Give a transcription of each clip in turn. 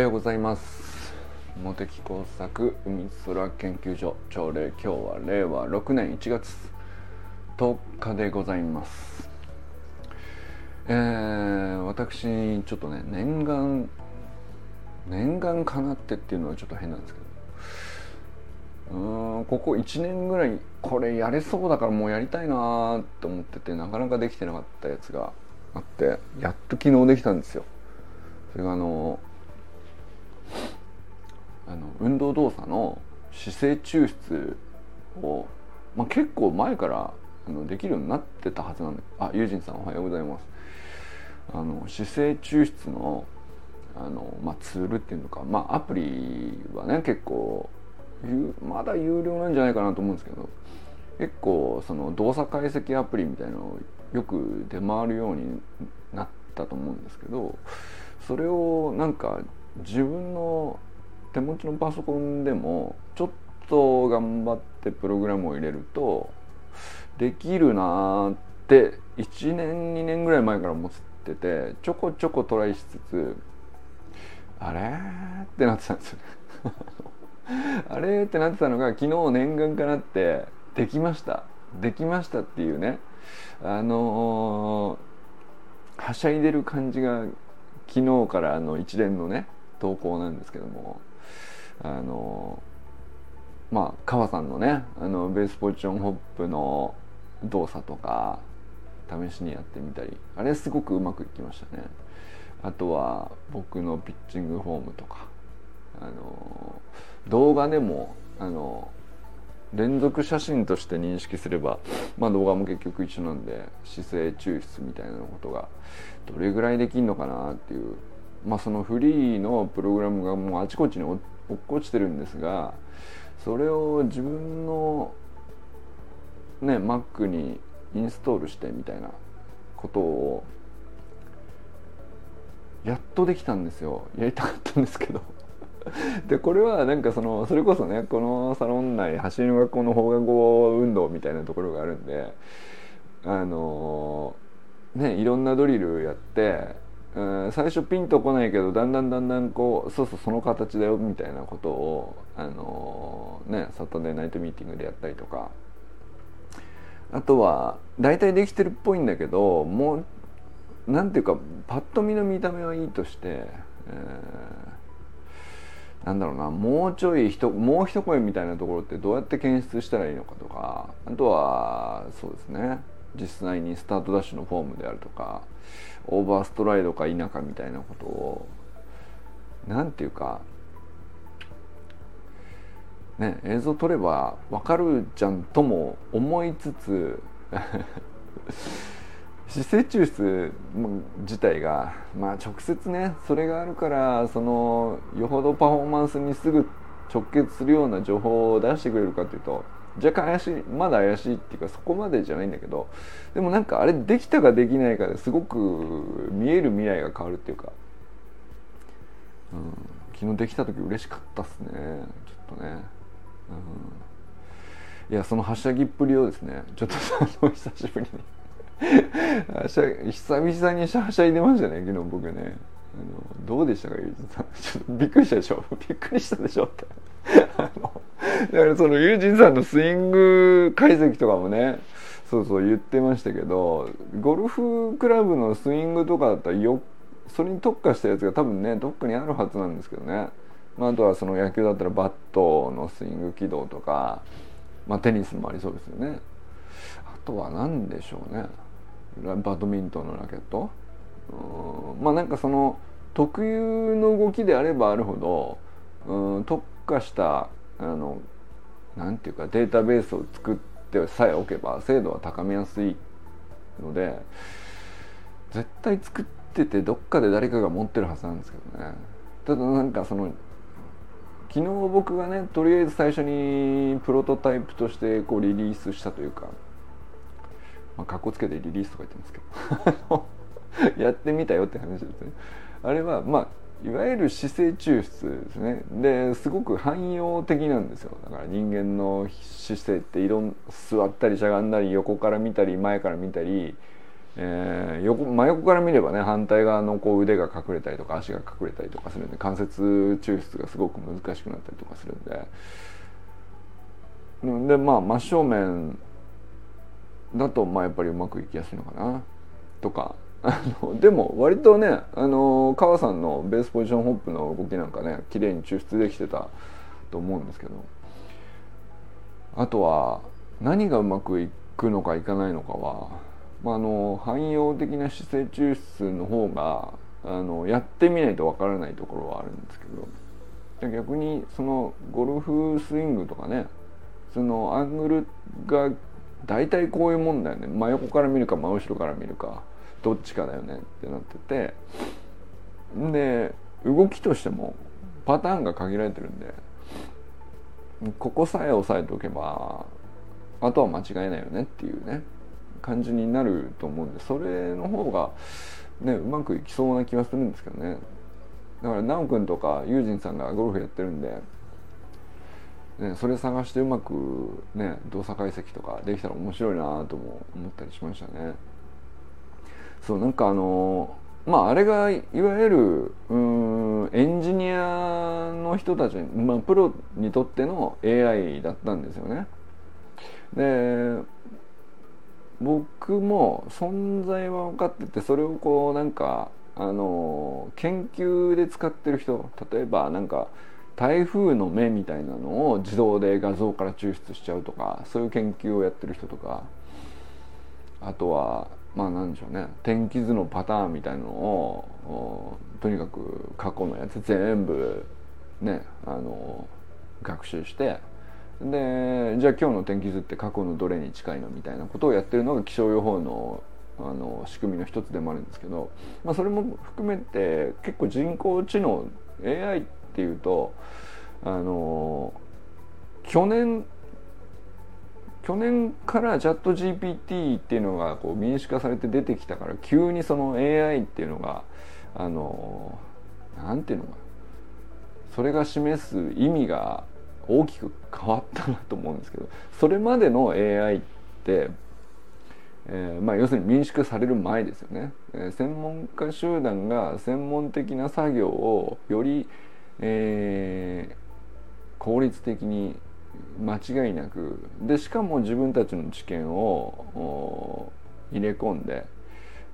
ようございます。茂木工作海空研究所朝礼今日は令和6年1月10日でございます。えー、私ちょっとね念願念願かなってっていうのはちょっと変なんですけど。うんここ1年ぐらいこれやれそうだからもうやりたいなと思っててなかなかできてなかったやつがあってやっと昨日できたんですよ。それがあのあの運動動作の姿勢抽出を、まあ、結構前からあのできるようになってたはずなんであユージンさんおはようございます。あの姿勢抽出のあの、まあ、ツールっていうのか、まあ、アプリはね結構まだ有料なんじゃないかなと思うんですけど結構その動作解析アプリみたいなのをよく出回るようになったと思うんですけどそれをなんか自分の手持ちのパソコンでもちょっと頑張ってプログラムを入れるとできるなって1年2年ぐらい前から思っててちょこちょこトライしつつあれってなってたんですよ。あれってなってたのが昨日念願かなってできました。できましたっていうね。あのー、はしゃいでる感じが昨日からの一連のね投稿なんですけども。あのまあ川さんのねあのベースポジションホップの動作とか試しにやってみたりあれすごくうまくいきましたね。あとは僕のピッチングフォームとかあの動画でもあの連続写真として認識すれば、まあ、動画も結局一緒なんで姿勢抽出みたいなことがどれぐらいできるのかなっていうまあそのフリーのプログラムがもうあちこちに落落っこちてるんですがそれを自分のね Mac にインストールしてみたいなことをやっとできたんですよ。やりたかったんですけど。でこれはなんかそのそれこそねこのサロン内走りの学校の放課後運動みたいなところがあるんであのねいろんなドリルやってうん最初ピンとこないけどだんだんだんだんこうそうそうその形だよみたいなことをあのねサタデーナイトミーティングでやったりとか。あとは大体できてるっぽいんだけどもうなんていうかパッと見の見た目はいいとして、えー、なんだろうなもうちょいひともう一声みたいなところってどうやって検出したらいいのかとかあとはそうですね実際にスタートダッシュのフォームであるとか。オーバーストライドか否かみたいなことを何て言うかね映像撮れば分かるじゃんとも思いつつ 姿勢抽出自体がまあ直接ねそれがあるからそのよほどパフォーマンスにすぐ直結するような情報を出してくれるかというと若干怪しいまだ怪しいっていうかそこまでじゃないんだけどでもなんかあれできたかできないかですごく見える未来が変わるっていうか、うん、昨日できた時嬉しかったっすね。ちょっとね、うん、いやそのはしゃぎっぷりをですねちょっと久しぶりに。久々にはしゃいでましたね昨日僕ね。あのどうでしたかゆうじさん。ちょっとびっくりしたでしょ？びっくりしたでしょ？って。だからそのユージンさんのスイング解析とかもねそうそう言ってましたけどゴルフクラブのスイングとかだったらよそれに特化したやつが多分ねどっかにあるはずなんですけどね、まあ、あとはその野球だったらバットのスイング軌道とか、まあ、テニスもありそうですよね。あとは何でしょうね。バドミントンのラケット。うんまあなんかその特有の動きであればあるほどうん特化したあのなんていうかデータベースを作ってさえおけば精度は高めやすいので絶対作っててどっかで誰かが持ってるはずなんですけどね。ただなんかその昨日僕がねとりあえず最初にプロトタイプとしてこうリリースしたというかまあかっこつけてリリースとか言ってますけど。やってみたよって話ですね。あれはまあいわゆる姿勢抽出ですね。ですごく汎用的なんですよ。だから人間の姿勢っていろん座ったりしゃがんだり横から見たり前から見たり。えー、横真横から見ればね反対側のこう腕が隠れたりとか足が隠れたりとかするんで関節抽出がすごく難しくなったりとかするんで。でまあ真正面だとまあやっぱりうまくいきやすいのかな。とかあのでも割とねあの川さんのベースポジションホップの動きなんかね綺麗に抽出できてたと思うんですけどあとは何がうまくいくのかいかないのかは、まあ、あの汎用的な姿勢抽出の方があのやってみないとわからないところはあるんですけど逆にそのゴルフスイングとかねそのアングルが大体こういうもんだよね。真横から見るか真後ろから見るか。どっちかだよねってなってて。で動きとしてもパターンが限られてるんで。ここさえ押さえておけばあとは間違いないよねっていうね感じになると思うんでそれの方がねうまくいきそうな気はするんですけどね。だから奈くんとかユージンさんがゴルフやってるんで、ね、それ探してうまくね動作解析とかできたら面白いなとも思ったりしましたね。そうなんかあのまああれがいわゆるうんエンジニアの人たち、まあ、プロにとっての AI だったんですよね。で僕も存在は分かっててそれをこうなんかあの研究で使ってる人例えばなんか台風の目みたいなのを自動で画像から抽出しちゃうとかそういう研究をやってる人とかあとはまあなんでしょうね。天気図のパターンみたいのをとにかく過去のやつ全部ねあの学習して。でじゃあ今日の天気図って過去のどれに近いのみたいなことをやってるのが気象予報のあの仕組みの一つでもあるんですけど、まあ、それも含めて結構人工知能 AI っていうとあの去年去年からチャット GPT っていうのがこう民主化されて出てきたから急にその AI っていうのがあのなんていうのかそれが示す意味が大きく変わったなと思うんですけどそれまでの AI って、えーまあ、要するに民主化される前ですよね、えー、専門家集団が専門的な作業をより、えー、効率的に間違いなく。でしかも自分たちの知見を入れ込んで、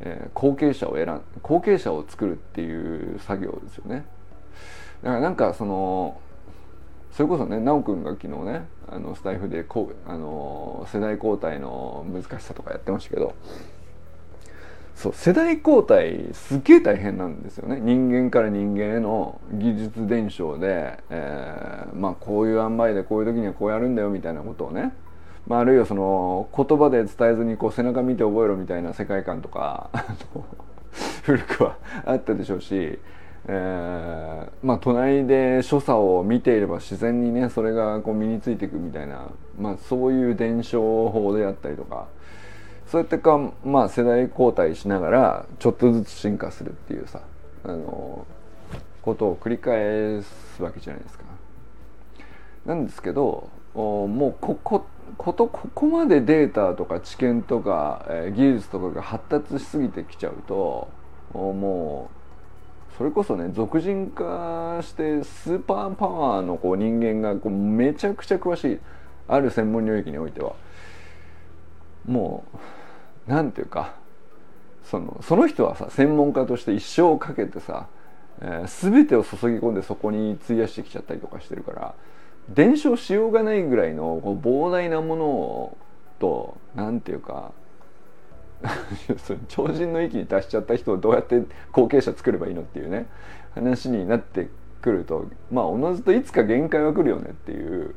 えー、後継者を選ん後継者を作るっていう作業ですよね。だからなんかそのそれこそね修くんが昨日ねあのスタイフでこうあの世代交代の難しさとかやってましたけどそう世代交代すげえ大変なんですよね人間から人間への技術伝承で、えー、まあこういう塩梅でこういう時にはこうやるんだよみたいなことをね、まあ、あるいはその言葉で伝えずにこう背中見て覚えろみたいな世界観とか 古くはあったでしょうし、えー、まあ隣で所作を見ていれば自然にねそれがこう身についていくみたいな、まあ、そういう伝承法であったりとか。そうやってか、まあ、世代交代しながらちょっとずつ進化するっていうさあのことを繰り返すわけじゃないですか。なんですけどもうここことここまでデータとか知見とか、え、技術とかが発達しすぎてきちゃうともうそれこそね俗人化してスーパーパワーのこう人間がこうめちゃくちゃ詳しいある専門領域においてはもう何ていうかそのその人はさ専門家として一生をかけてさ、えー、全てを注ぎ込んでそこに費やしてきちゃったりとかしてるから伝承しようがないぐらいのこう膨大なものをと何ていうか 超人の域に達しちゃった人をどうやって後継者作ればいいのっていうね話になってくるとまあおのずといつか限界は来るよねっていう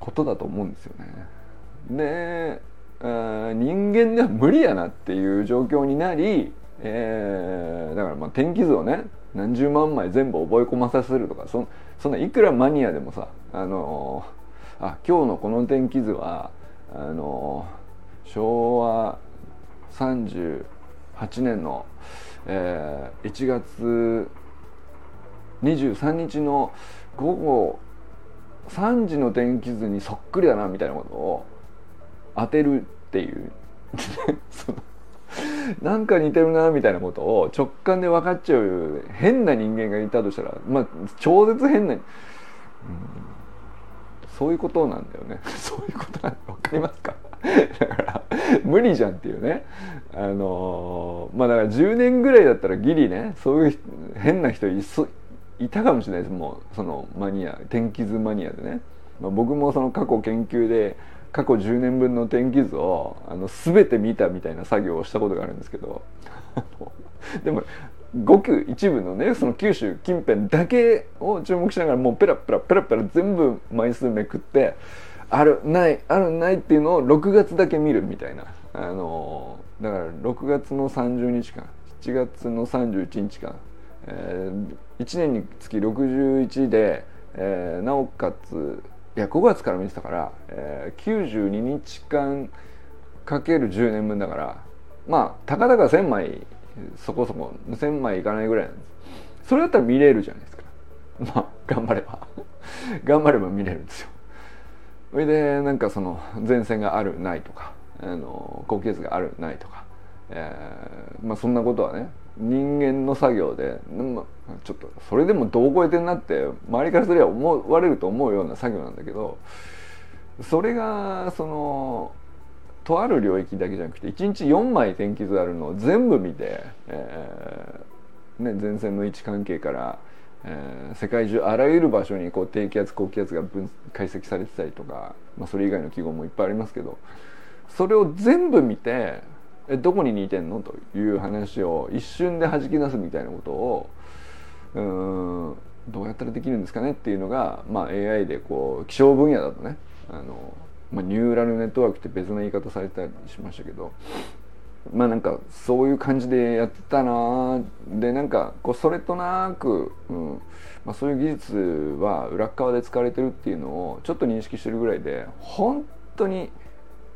ことだと思うんですよね。で人間では無理やなっていう状況になり、えー、だからまあ天気図をね何十万枚全部覚え込まさせるとかそそんないくらマニアでもさあのー、あ今日のこの天気図はあのー、昭和38年の、えー、1月23日の午後3時の天気図にそっくりだなみたいなことを当てるっていう。そのなんか似てるなみたいなことを直感で分かっちゃう変な人間がいたとしたらまあ超絶変な、うん、そういうことなんだよね。そういうことなん分かりますか？だから無理じゃんっていうね。あのまあだから10年ぐらいだったらギリねそういう変な人いいたかもしれないです。もうそのマニア天気図マニアでね、まあ、僕もその過去研究で過去10年分の天気図をあの全て見たみたいな作業をしたことがあるんですけど でもごく一部のねその九州近辺だけを注目しながらもうペラペラペラペラ全部枚数めくってあるないあるないっていうのを6月だけ見るみたいな。あのだから6月の30日間7月の31日間、えー、1年につき61で、えー、なおかついや5月から見てたから、えー、92日間かける10年分だからまあたかだか1,000枚そこそこ1,000枚いかないぐらいなんです。それだったら見れるじゃないですか。まあ頑張れば。頑張れば見れるんですよ。それでなんかその前線があるないとかあの高気圧があるないとか、えー、まあそんなことはね人間の作業で、ま、ちょっとそれでもどう超えてんなって周りからすれば思われると思うような作業なんだけどそれがそのとある領域だけじゃなくて1日4枚天気図あるのを全部見て、えーね、前線の位置関係から、えー、世界中あらゆる場所にこう低気圧高気圧が分解析されてたりとか、まあ、それ以外の記号もいっぱいありますけどそれを全部見てえどこに似てんの？という話を一瞬で弾き出すみたいなことをうんどうやったらできるんですかねっていうのが、まあ、AI でこう気象分野だとねあの、まあ、ニューラルネットワークって別の言い方されたりしましたけどまあなんかそういう感じでやってたなでなんかこうそれとなく、うんまあ、そういう技術は裏側で使われてるっていうのをちょっと認識してるぐらいで本当に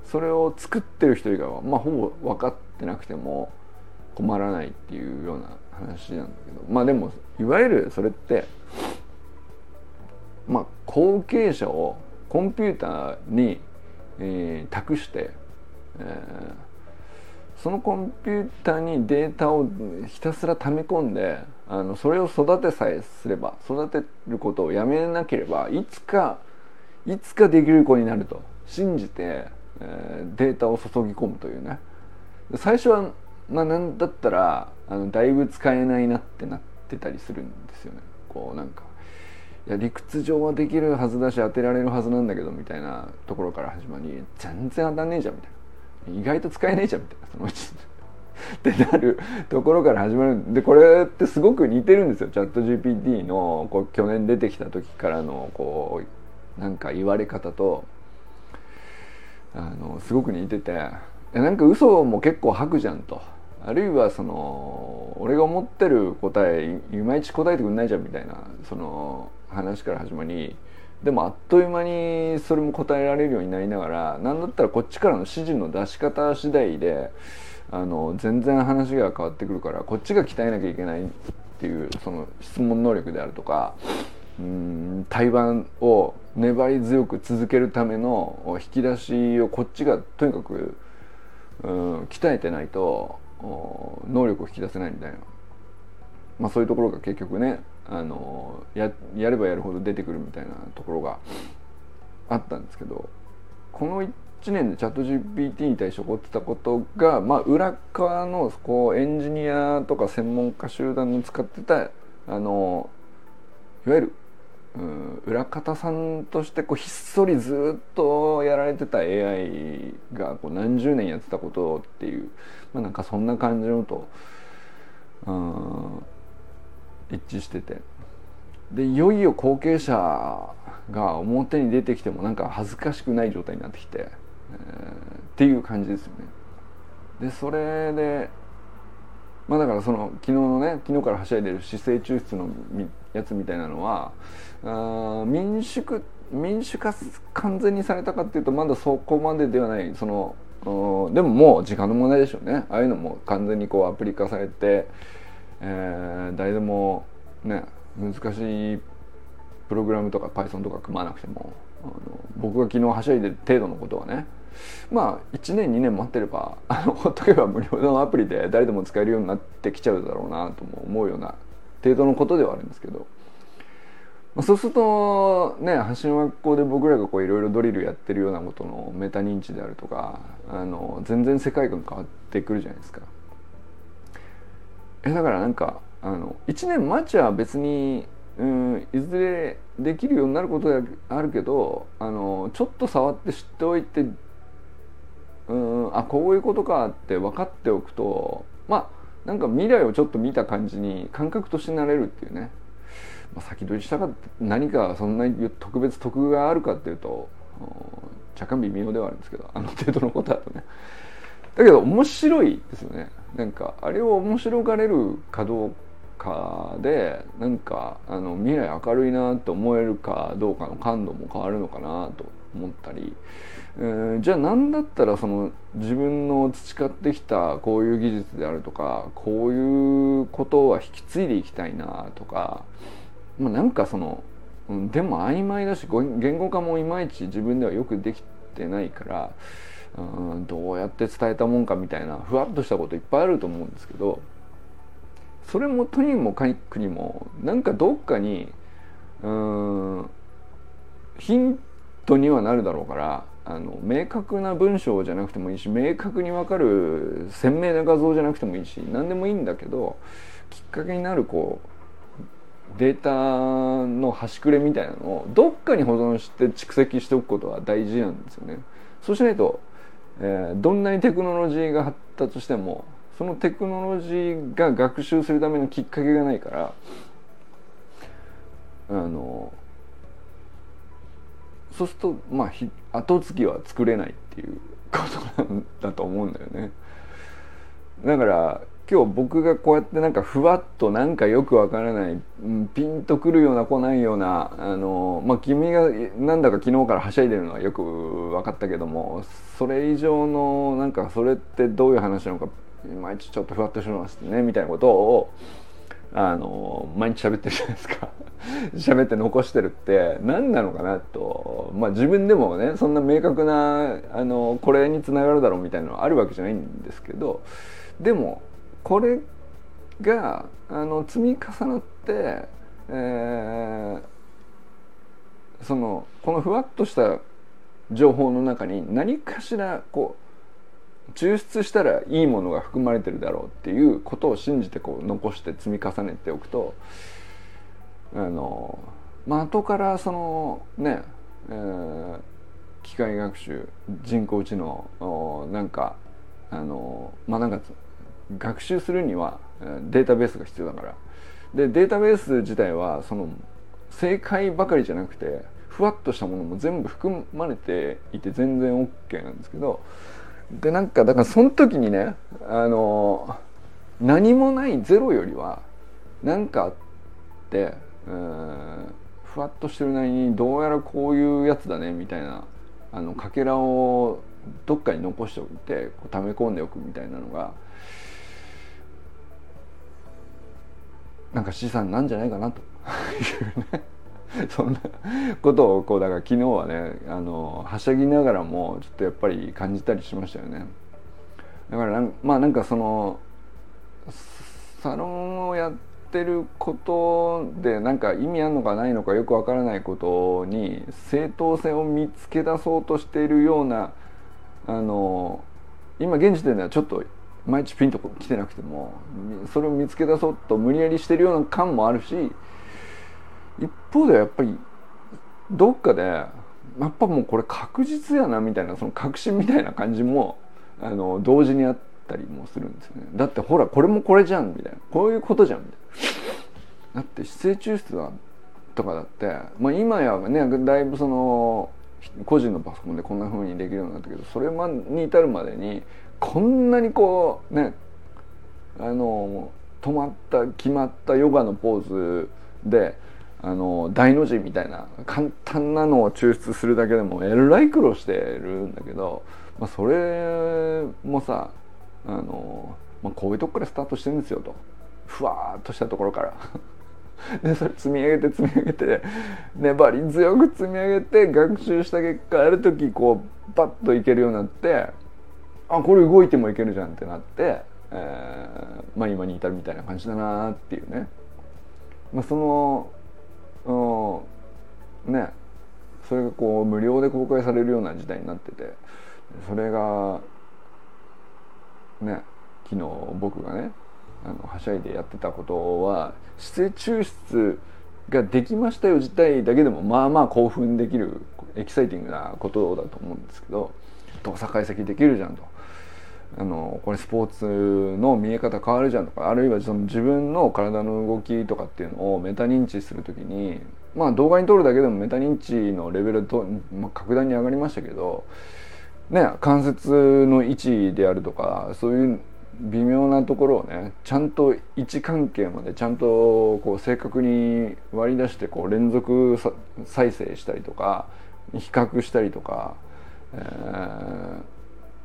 それを作ってる人以外はまあほぼ分かってなくても困らないっていうような話なんだけど。まあでもいわゆるそれってまあ後継者をコンピューターに、えー、託して、えー、そのコンピューターにデータをひたすら溜め込んであのそれを育てさえすれば育てることをやめなければいつかいつかできる子になると信じてえ、データを注ぎ込むというね。最初はまあなんだったらあのだいぶ使えないなってなってたりするんですよね。こうなんかいや理屈上はできるはずだし当てられるはずなんだけどみたいなところから始まり全然当たんねえじゃんみたいな。意外と使えねえじゃんみたいなそのうちってなるところから始まるでこれってすごく似てるんですよ。チャット GPT のこう去年出てきた時からのこうなんか言われ方とあのすごく似てて。なんか嘘も結構吐くじゃんと。あるいはその俺が思ってる答えいまいち答えてくんないじゃんみたいなその話から始まり。でもあっという間にそれも答えられるようになりながら何だったらこっちからの指示の出し方次第であの全然話が変わってくるからこっちが鍛えなきゃいけないっていうその質問能力であるとかうん対話を粘り強く続けるための引き出しをこっちがとにかくうん鍛えてないと能力を引き出せないみたいな、まあ、そういうところが結局ねあのややればやるほど出てくるみたいなところがあったんですけどこの1年でチャット GPT に対して起こってたことが、まあ、裏側のこうエンジニアとか専門家集団の使ってたあのいわゆるうん裏方さんとしてこうひっそりずっとやられてた AI がこう何十年やってたことっていう、まあ、なんかそんな感じのと、うん、一致しててでいよいよ後継者が表に出てきてもなんか恥ずかしくない状態になってきて、えー、っていう感じですよね。でそれでまあだからその昨日のね昨日からはしゃいでる姿勢抽出のやつみたいなのはあ民主民主化完全にされたかっていうとまだそこまでではない。そのでももう時間の問題でしょうね。ああいうのも完全にこうアプリ化されて、えー、誰でもね難しいプログラムとか Python とか組まなくても僕が昨日はしゃいでる程度のことはねまあ1年2年待ってればあのほっとけば無料のアプリで誰でも使えるようになってきちゃうだろうなとも思うような程度のことではあるんですけど、まあ、そうするとね橋の学校で僕らがこういろいろドリルやってるようなことのメタ認知であるとかあの全然世界観変わってくるじゃないですか。えだからなんかあの1年待ちは別にうんいずれできるようになることがあるけどあのちょっと触って知っておいてうんあこういうことかって分かっておくとまあなんか未来をちょっと見た感じに感覚としてなれるっていうね、まあ、先取りしたか何かそんなに特別得があるかっていうと若干微妙ではあるんですけどあの程度のことだとね。だけど面白いですよね。なんかあれを面白がれるかどうかでなんかあの未来明るいなと思えるかどうかの感度も変わるのかなと。思ったり、えー、じゃあ何だったらその自分の培ってきたこういう技術であるとかこういうことは引き継いでいきたいなとか、まあ、なんかそのうんでも曖昧だし言語化もいまいち自分ではよくできてないからうんどうやって伝えたもんかみたいなふわっとしたこといっぱいあると思うんですけどそれもとにもかくにもなんかどっかにうんヒントにはなるだろうからあの明確な文章じゃなくてもいいし明確に分かる鮮明な画像じゃなくてもいいし何でもいいんだけどきっかけになるこうデータの端くれみたいなのをどっかに保存して蓄積しておくことは大事なんですよね。そうしないとえー、どんなにテクノロジーが発達してもそのテクノロジーが学習するためのきっかけがないからあのそうするとまあ後継ぎは作れないっていうことなんだと思うんだよね。だから今日僕がこうやってなんかふわっとなんかよくわからない、うん、ピンとくるような来ないようなあのまあ君がなんだか昨日からはしゃいでるのはよく分かったけどもそれ以上のなんかそれってどういう話なのかいまいちちょっとふわっとしましてねみたいなことをあの毎日喋ってるじゃないですか。喋って残してるって何なのかなと。まあ自分でもねそんな明確なあのこれにつながるだろうみたいなのはあるわけじゃないんですけどでもこれがあの積み重なって、えー、そのこのふわっとした情報の中に何かしらこう抽出したらいいものが含まれてるだろうっていうことを信じてこう残して積み重ねておくとあのまあ後からそのね、えー、機械学習人工知能なんかあのまあなんか学習するにはデータベースが必要だから。でデータベース自体はその正解ばかりじゃなくてふわっとしたものも全部含まれていて全然 OK なんですけどでなんかだからその時にねあの何もないゼロよりは何かあってうんふわっとしてるなりにどうやらこういうやつだねみたいなあのかけらをどっかに残しておいてこう溜め込んでおくみたいなのがなんか資産なんじゃないかなというね。そんなことをこうだから昨日はねあのはしゃぎながらもちょっとやっぱり感じたりしましたよね。だからまあなんかそのサロンをやってることでなんか意味あるのかないのかよくわからないことに正当性を見つけ出そうとしているようなあの今現時点ではちょっと毎日ピンと来てなくてもそれを見つけ出そうと無理やりしてるような感もあるし一方でやっぱりどっかでやっぱもうこれ確実やなみたいなその確信みたいな感じもあの同時にあったりもするんですよね。だってほらこれもこれじゃんみたいな。こういうことじゃんみたいな。だって姿勢抽出だとかだって、まあ、今やねだいぶその個人のパソコンでこんな風にできるようになったけどそれに至るまでにこんなにこうねあの止まった決まったヨガのポーズであの大の字みたいな簡単なのを抽出するだけでもえらい苦労してるんだけど、まあ、それもさあの、まあ、こういうとこからスタートしてるんですよと。ふわっとしたところから。でそれ積み上げて積み上げて粘り強く積み上げて学習した結果ある時こうパッといけるようになってあこれ動いてもいけるじゃんってなって、えー、まあ今に至るみたいな感じだなっていうね、まあ、そのね。それがこう無料で公開されるような時代になってて。それがね。昨日僕がねあのはしゃいでやってたことは姿勢抽出ができましたよ自体だけでもまあまあ興奮できるエキサイティングなことだと思うんですけど動作解析できるじゃんと。あのこれスポーツの見え方変わるじゃんとかあるいはその自分の体の動きとかっていうのをメタ認知する時にまあ動画に撮るだけでもメタ認知のレベルと、まあ、格段に上がりましたけどね関節の位置であるとかそういう微妙なところをねちゃんと位置関係までちゃんとこう正確に割り出してこう連続再生したりとか比較したりとか、えー、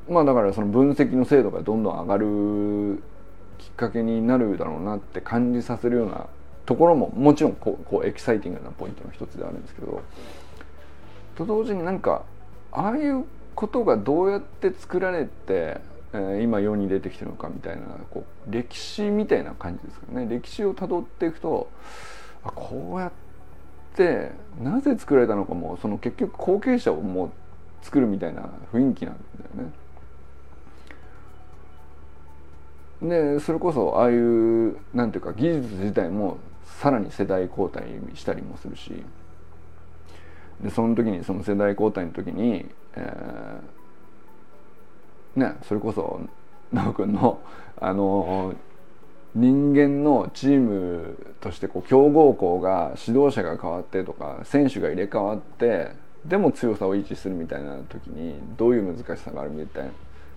まあだからその分析の精度がどんどん上がるきっかけになるだろうなって感じさせるようなところももちろんこうこうエキサイティングなポイントの一つであるんですけどと同時になんかああいうことがどうやって作られてえ今世に出てきてるのかみたいなこう歴史みたいな感じですかね歴史をたどっていくとあこうやってなぜ作られたのかもその結局後継者をもう作るみたいな雰囲気なんだよね。でそれこそああいうなんていうか技術自体もさらに世代交代したりもするしでその時にその世代交代の時に、えーねそれこそ奈くんのあの人間のチームとしてこう強豪校が指導者が変わってとか選手が入れ替わってでも強さを維持するみたいな時にどういう難しさがあるみたい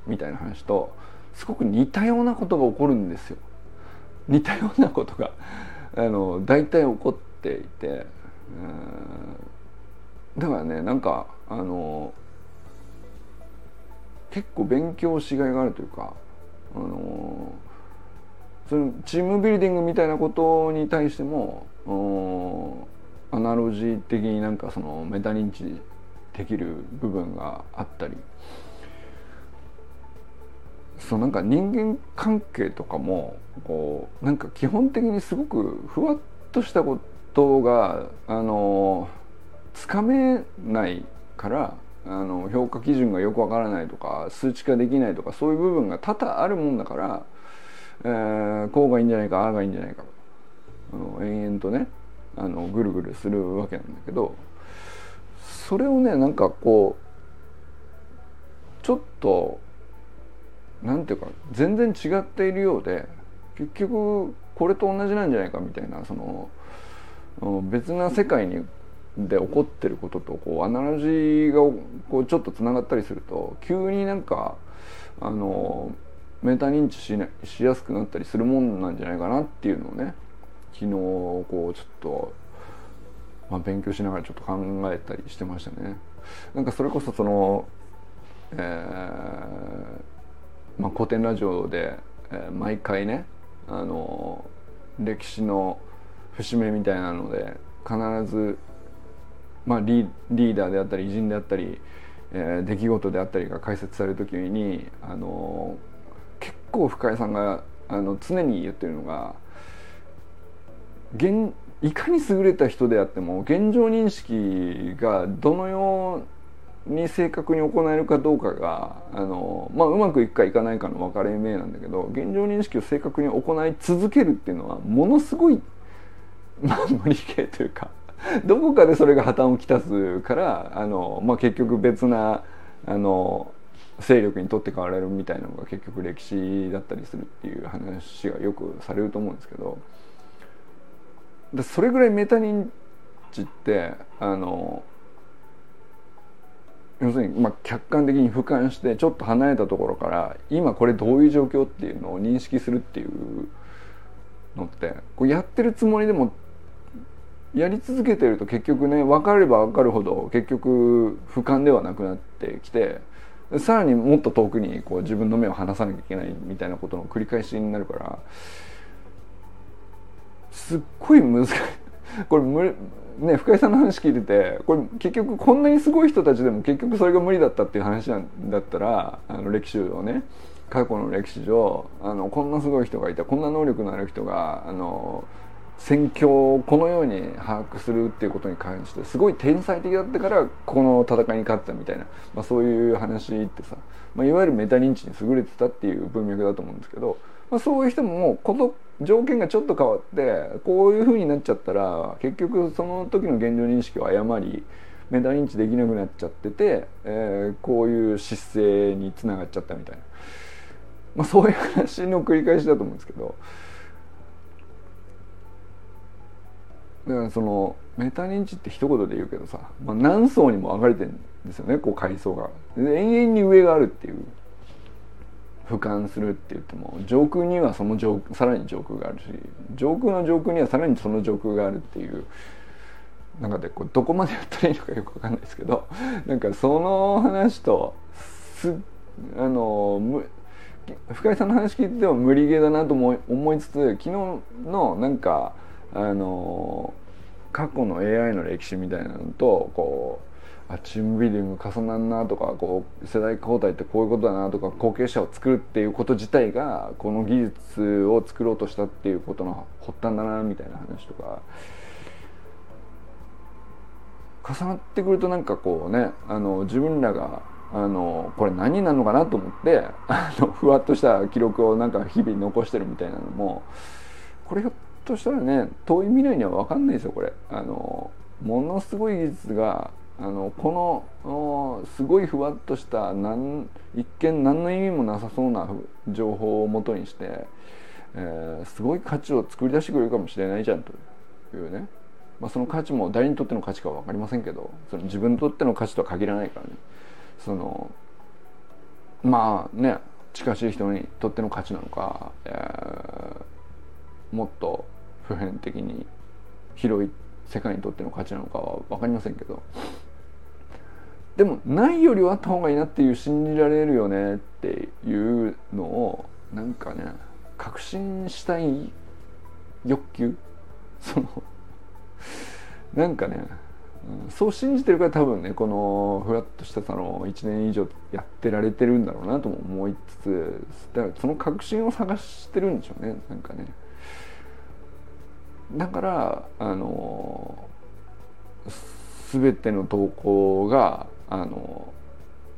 みたいな話とすごく似たようなことが起こるんですよ。似たようなことがあの大体起こっていてだからねなんかあの結構勉強しがいがあるというか、あのそのチームビルディングみたいなことに対してもアナロジー的になんかそのメタ認知できる部分があったりそうなんか人間関係とかもこうなんか基本的にすごくふわっとしたことがあのつかめないからあの評価基準がよくわからないとか数値化できないとかそういう部分が多々あるもんだから、えー、こうがいいんじゃないかああがいいんじゃないかあの延々とねあのぐるぐるするわけなんだけどそれをねなんかこうちょっとなんていうか全然違っているようで結局これと同じなんじゃないかみたいなその別な世界にで起こってることとこうアナロジーがこうちょっとつながったりすると急になんかあのメタ認知し,、ね、しやすくなったりするもんなんじゃないかなっていうのをね昨日こうちょっと、まあ、勉強しながらちょっと考えたりしてましたね。なんかそれこそその、えーまあ、古典ラジオで、えー、毎回ねあの歴史の節目みたいなので必ずまあ、リーダーであったり偉人であったり、えー、出来事であったりが解説される時に、あの結構深井さんがあの常に言ってるのが現いかに優れた人であっても現状認識がどのように正確に行えるかどうかがあの、まあ、うまくいくかいかないかの分かれ目なんだけど現状認識を正確に行い続けるっていうのはものすごい、まあ、無理系というかどこかでそれが破綻をきたすからあの、まあ、結局別なあの勢力に取って代われるみたいなのが結局歴史だったりするっていう話がよくされると思うんですけどそれぐらいメタ認知ってあの要するにまあ客観的に俯瞰してちょっと離れたところから今これどういう状況っていうのを認識するっていうのってこうやってるつもりでもやり続けてると結局ね分かれば分かるほど結局俯瞰ではなくなってきてさらにもっと遠くにこう自分の目を離さなきゃいけないみたいなことの繰り返しになるからすっごい難しい。これね深井さんの話聞いててこれ結局こんなにすごい人たちでも結局それが無理だったっていう話なんだったらあの歴史をね過去の歴史上あのこんなすごい人がいたこんな能力のある人があの戦況をこのように把握するっていうことに関してすごい天才的だったからこの戦いに勝ったみたいな、まあ、そういう話ってさ、まあ、いわゆるメタ認知に優れてたっていう文脈だと思うんですけど、まあ、そういう人ももうこの条件がちょっと変わってこういう風になっちゃったら結局その時の現状認識を誤りメタ認知できなくなっちゃってて、えー、こういう姿勢につながっちゃったみたいな、まあ、そういう話の繰り返しだと思うんですけど。だからそのメタ認知って一言で言うけどさ、まあ、何層にも分かれてるんですよねこう階層が。延々に上があるっていう俯瞰するって言っても上空にはその上さらに上空があるし上空の上空にはさらにその上空があるっていう中でこうどこまでやったらいいのかよく分かんないですけど なんかその話とすあの深井さんの話聞いてても無理ゲーだなと思いつつ昨日のなんかあの過去の AI の歴史みたいなのとこうあチームビルディング重なんなとかこう世代交代ってこういうことだなとか後継者を作るっていうこと自体がこの技術を作ろうとしたっていうことの発端だなみたいな話とか重なってくるとなんかこうねあの自分らがあのこれ何なのかなと思ってあのふわっとした記録をなんか日々残してるみたいなのもこれひょっとしたらね遠い未来には分かんないですよこれ。あのものすごい技術があのこのすごいふわっとしたなん一見何の意味もなさそうな情報をもとにして、えー、すごい価値を作り出してくれるかもしれないじゃんというね、まあ、その価値も誰にとっての価値かは分かりませんけどその自分にとっての価値とは限らないからね。そのまあね近しい人にとっての価値なのか、えー、もっと普遍的に広い世界にとっての価値なのかは分かりませんけど。でもないよりはあった方がいいなっていう信じられるよねっていうのをなんかね確信したい欲求？そのなんかね、うん、そう信じてるから多分ねこのふわっとしたその1年以上やってられてるんだろうなとも思いつつだからその確信を探してるんでしょうねなんかね。だからあの全ての投稿があの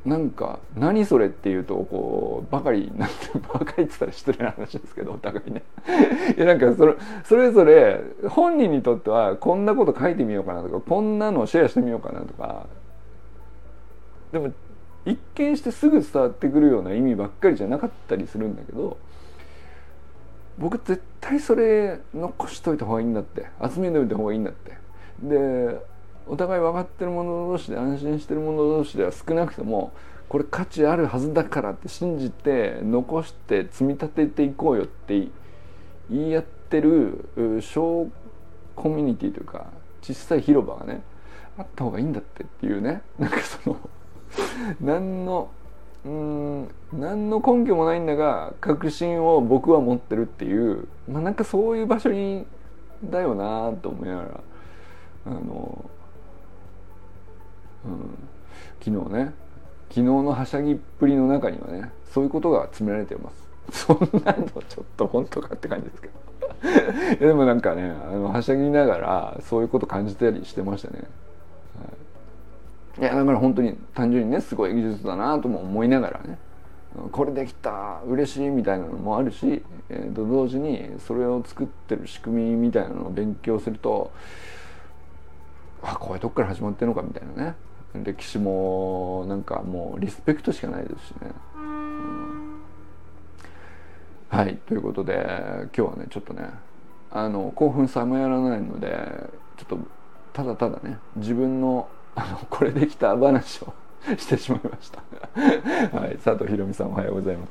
なんか「何それ?」っていうとこうばかりなんてばかりって言ったら失礼な話ですけどお互いね いやなんかそれそれぞれ本人にとってはこんなこと書いてみようかなとかこんなのシェアしてみようかなとかでも一見してすぐ伝わってくるような意味ばっかりじゃなかったりするんだけど僕絶対それ残しといた方がいいんだって集めておいた方がいいんだってでお互い分かってる者同士で安心してる者同士では少なくともこれ価値あるはずだからって信じて残して積み立てていこうよって言い合ってる小コミュニティというか小さい広場がねあった方がいいんだってっていうね。なんかその 何のうん何の根拠もないんだが確信を僕は持ってるっていうまあなんかそういう場所にだよなと思いながらあの、うん、昨日ね。昨日のはしゃぎっぷりの中にはねそういうことが詰められています。そんなのちょっと本当かって感じですけど。でもなんかねあのはしゃぎながらそういうこと感じたりしてましたね。はい。やだから本当に単純にねすごい技術だなとも思いながらね。これできた嬉しいみたいなのもあるし、えー、と同時にそれを作ってる仕組みみたいなのを勉強するとあこういうとこから始まってるのかみたいなね。歴史もなんかもうリスペクトしかないですしね。うん、はいということで今日はねちょっとねあの興奮冷めやらないのでちょっとただただね自分のあのこれできた話をしてしまいました はい、佐藤ひろみさんおはようございます。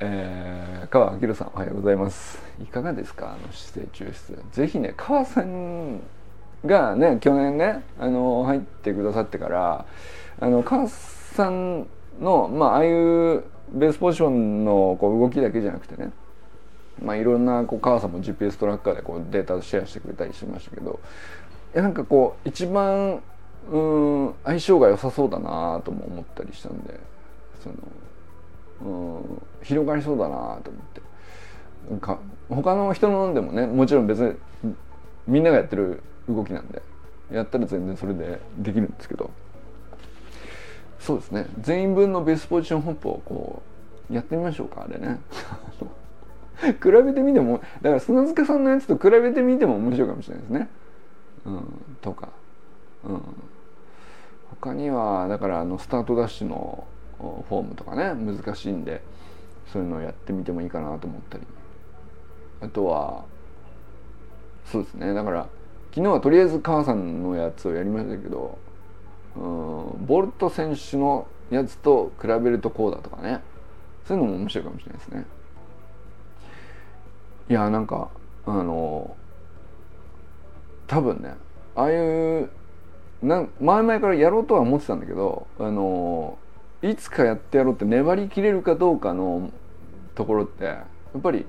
えー、川明さんおはようございます。いかがですか？あの姿勢抽出。ぜひね川さんがね去年ねあの入ってくださってからあの川さんのまあああいうベースポジションのこう動きだけじゃなくてねまあいろんなこう母さんも GPS トラッカーでこうデータシェアしてくれたりしましたけどなんかこう一番うん相性が良さそうだなとも思ったりしたんでそのうん広がりそうだなと思って。なんか他の人のでもねもちろん別にみんながやってる動きなんでやったら全然それでできるんですけど。そうですね。全員分のベースポジションホップをこうやってみましょうかあれね。比べてみてもだから砂塚さんのやつと比べてみても面白いかもしれないですね。うんとか。うん。他にはだからあのスタートダッシュのフォームとかね難しいんでそういうのをやってみてもいいかなと思ったり。あとはそうですね。だから昨日はとりあえず母さんのやつをやりましたけどうんボルト選手のやつと比べるとこうだとかね。そういうのも面白いかもしれないですね。いやなんかあの多分ねああいうな前々からやろうとは思ってたんだけどあのいつかやってやろうって粘りきれるかどうかのところってやっぱり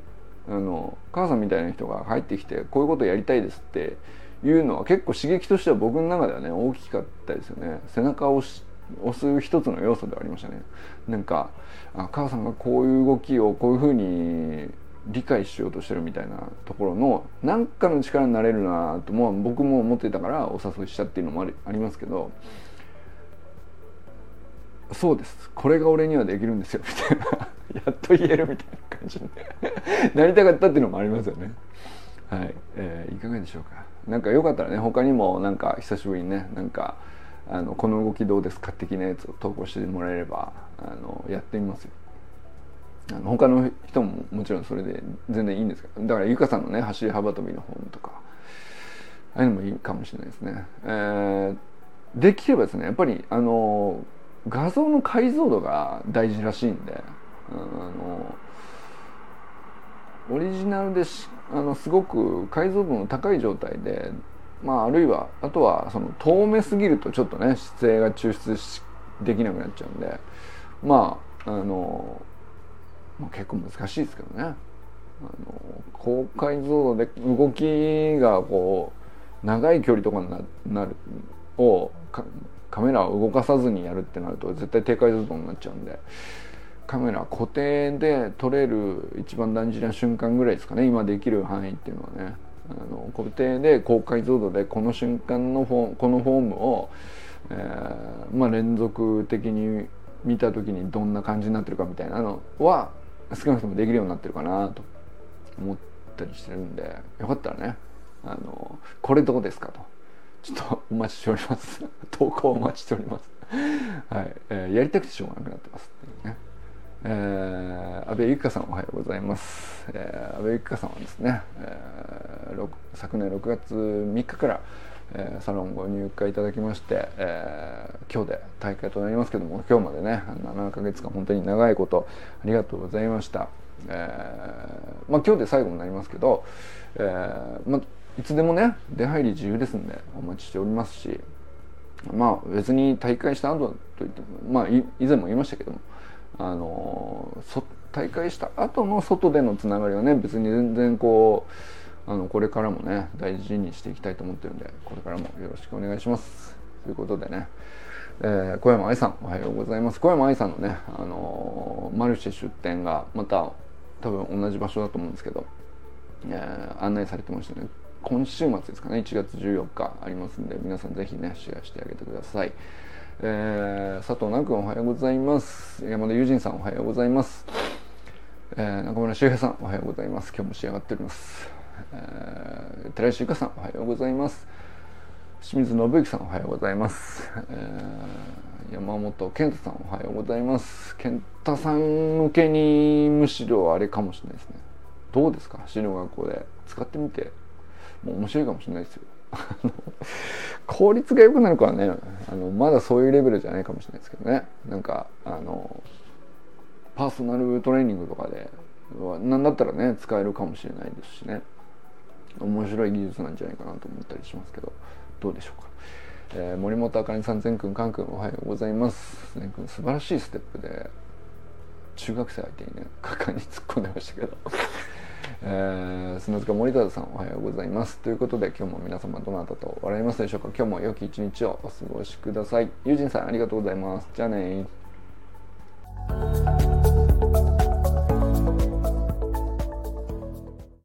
あの母さんみたいな人が入ってきてこういうことやりたいですっていうのは結構刺激としては僕の中ではね大きかったですよね。背中を押す一つの要素ではありましたね。なんかあ母さんがこういう動きをこういうふうに理解しようとしてるみたいなところの何かの力になれるなとも僕も思ってたからお誘いしたっていうのもありますけどそうです。これが俺にはできるんですよみたいな。やっと言えるみたいな感じでなりたかったっていうのもありますよね。はい、えー、いかがでしょうか？なんかよかったらね他にもなんか久しぶりにねなんかあのこの動きどうですか的なやつを投稿してもらえればあのやってみますよ。あの他の人ももちろんそれで全然いいんですけどだからゆかさんのね走り幅跳びの本とかああいうのもいいかもしれないですね、えー、できればですねやっぱりあの画像の解像度が大事らしいんであのオリジナルでしっあのすごく解像度の高い状態で、まあ、あるいはあとはその遠目すぎるとちょっとね姿勢が抽出できなくなっちゃうんでまああの、まあ、結構難しいですけどねあの高解像度で動きがこう長い距離とかになるをカメラを動かさずにやるってなると絶対低解像度になっちゃうんで。カメラ固定で撮れる一番大事な瞬間ぐらいですかね。今できる範囲っていうのはね。あの固定で高解像度でこの瞬間のフォこのフォームを、えー、まあ、連続的に見た時にどんな感じになってるかみたいなのは少なくともできるようになってるかなと思ったりしてるんでよかったらね。あのこれどうですかと。ちょっとお待ちしております。投稿お待ちしております。はい、えー、やりたくてしょうがなくなってますっていうね。えー、安倍ゆきかさんおはようございます、えー、安倍ゆきかさんはですね、えー、昨年6月3日から、えー、サロンご入会いただきまして、えー、今日で大会となりますけども今日までね7ヶ月間本当に長いことありがとうございました、えー、まあ今日で最後になりますけど、えーまあ、いつでもね出入り自由ですんでお待ちしておりますしまあ別に大会した後といってもまあ以前も言いましたけどもあの大会した後の外でのつながりはね別に全然こうあのこれからもね大事にしていきたいと思ってるんでこれからもよろしくお願いします。ということでね、えー、小山愛さんおはようございます。小山愛さんのね、あのマルシェ出店がまた多分同じ場所だと思うんですけど、えー、案内されてましたね。今週末ですかね。1月14日ありますんで皆さんぜひねシェアしてあげてください。えー、佐藤南君おはようございます。山田友人さんおはようございます、えー、中村修平さんおはようございます。今日も仕上がっております、えー、寺石由香さんおはようございます。清水信之さんおはようございます、えー、山本健太さんおはようございます。健太さん向けにむしろあれかもしれないですね。どうですか？走る学校で。使ってみて。もう面白いかもしれないですよ。効率が良くなるかはねあのまだそういうレベルじゃないかもしれないですけどね。なんかあのパーソナルトレーニングとかで何だったらね使えるかもしれないですしね。面白い技術なんじゃないかなと思ったりしますけど。どうでしょうか、えー、森本あかりさん善くんかんくんおはようございます。善くん素晴らしいステップで中学生相手にね果敢に突っ込んでましたけど。えー、砂塚森田さんおはようございます。ということで今日も皆様どなたと笑いますでしょうか今日も良き一日をお過ごしください。友人さんありがとうございます。じゃあね